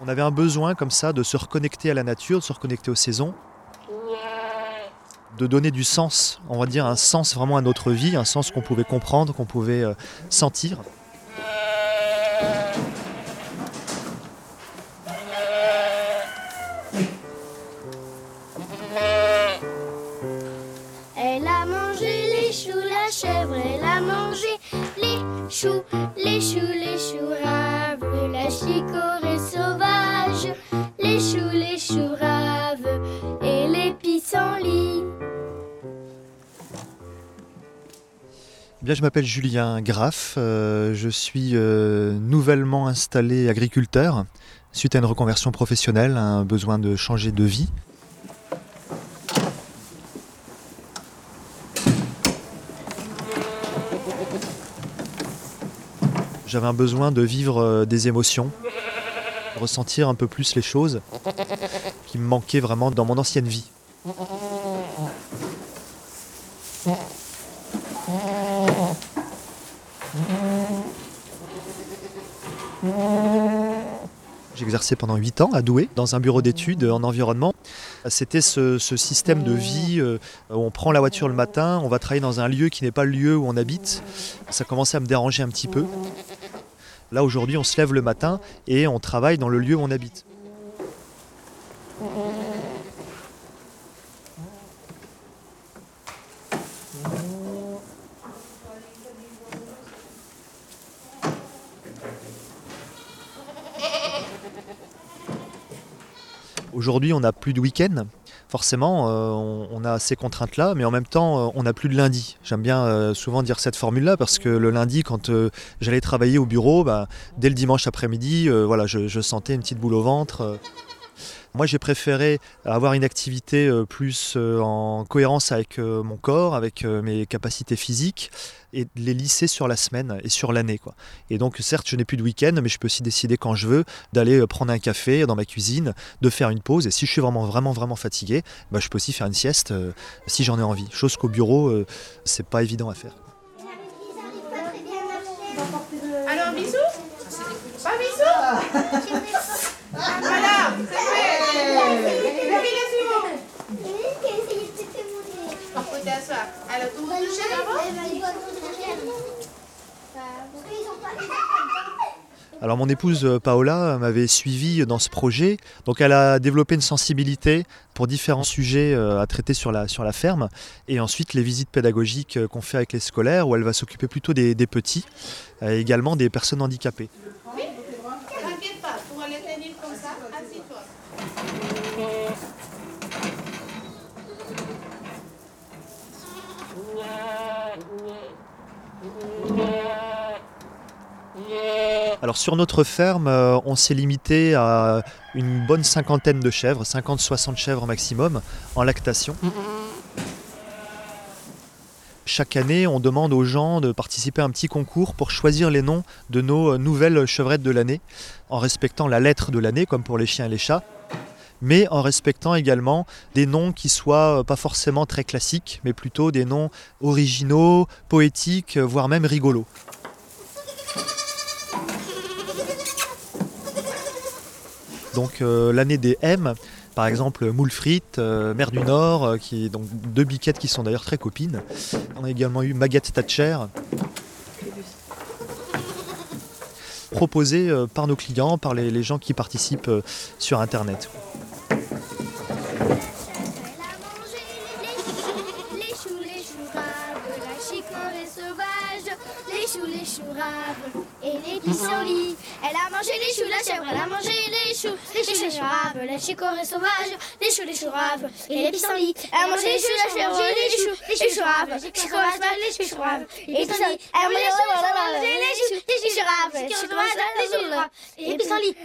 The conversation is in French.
On avait un besoin comme ça de se reconnecter à la nature, de se reconnecter aux saisons, de donner du sens, on va dire un sens vraiment à notre vie, un sens qu'on pouvait comprendre, qu'on pouvait euh, sentir. Mangé les choux, les choux, les choux raves, la chicorée sauvage, les choux, les choux raves et les pissenlits. Eh Bien, je m'appelle Julien Graff, euh, je suis euh, nouvellement installé agriculteur suite à une reconversion professionnelle, un besoin de changer de vie. J'avais un besoin de vivre euh, des émotions, ressentir un peu plus les choses qui me manquaient vraiment dans mon ancienne vie. Exercé pendant 8 ans à Douai, dans un bureau d'études en environnement. C'était ce, système de vie euh, on prend la voiture le matin, on va travailler dans un lieu qui n'est pas le lieu où on habite. Ça commençait à me déranger un petit peu. Là aujourd'hui, on se lève le matin et on travaille dans le lieu où on habite. Aujourd'hui, on n'a plus de week-end. Forcément, euh, on, a ces contraintes-là, mais en même temps, euh, on n'a plus de lundi. J'aime bien euh, souvent dire cette formule-là parce que le lundi, quand j'allais travailler au bureau, bah, dès le dimanche après-midi, voilà, je sentais une petite boule au ventre. Moi, j'ai préféré avoir une activité euh, plus euh, en cohérence avec euh, mon corps, avec mes capacités physiques, et de les lisser sur la semaine et sur l'année. quoi. Et donc, certes, je n'ai plus de week-end, mais je peux aussi décider quand je veux d'aller prendre un café dans ma cuisine, de faire une pause. Et si je suis vraiment, vraiment, vraiment fatigué, bah, je peux aussi faire une sieste euh, si j'en ai envie. Chose qu'au bureau, euh, c'est pas évident à faire. Alors, bisous Pas bisous Voilà, c'est fait Levez les yeux On peut t'asseoir. Alors, mon épouse euh, Paola m'avait suivi dans ce projet, donc elle a développé une sensibilité pour différents sujets euh, à traiter sur la, sur la ferme, et ensuite les visites pédagogiques euh, qu'on fait avec les scolaires, où elle va s'occuper plutôt des, des petits, et également des personnes handicapées. Oui T'inquiète pas, tu vas les tenir comme ça. Assis-toi. Alors sur notre ferme, euh, on s'est limité à une bonne cinquantaine de chèvres, 50-60 chèvres maximum, en lactation. Chaque année, on demande aux gens de participer à un petit concours pour choisir les noms de nos euh, nouvelles chevrettes de l'année, en respectant la lettre de l'année, comme pour les chiens et les chats, mais en respectant également des noms qui soient euh, pas forcément très classiques, mais plutôt des noms originaux, poétiques, voire même rigolos. Donc euh, l'année des M, par exemple moule euh, mer du Nord, euh, qui donc deux biquettes qui sont d'ailleurs très copines. On a également eu Maguette Thatcher. Proposé euh, par nos clients, par les, gens qui participent sur internet. Les choux, les choux raves, la chicorée sauvage, les choux, les choux raves et les pissenlits. Elle a mangé les choux, la chèvre, elle a mangé les choux, les choux, les choux raves, la chicorée sauvage, les choux, les choux raves et les pissenlits. Elle a mangé les choux, la chèvre, les choux, les choux raves, la chicorée sauvage, les choux raves et les pissenlits. Elle a mangé les choux, les choux, les choux raves, la chicorée sauvage, les choux raves et les pissenlits.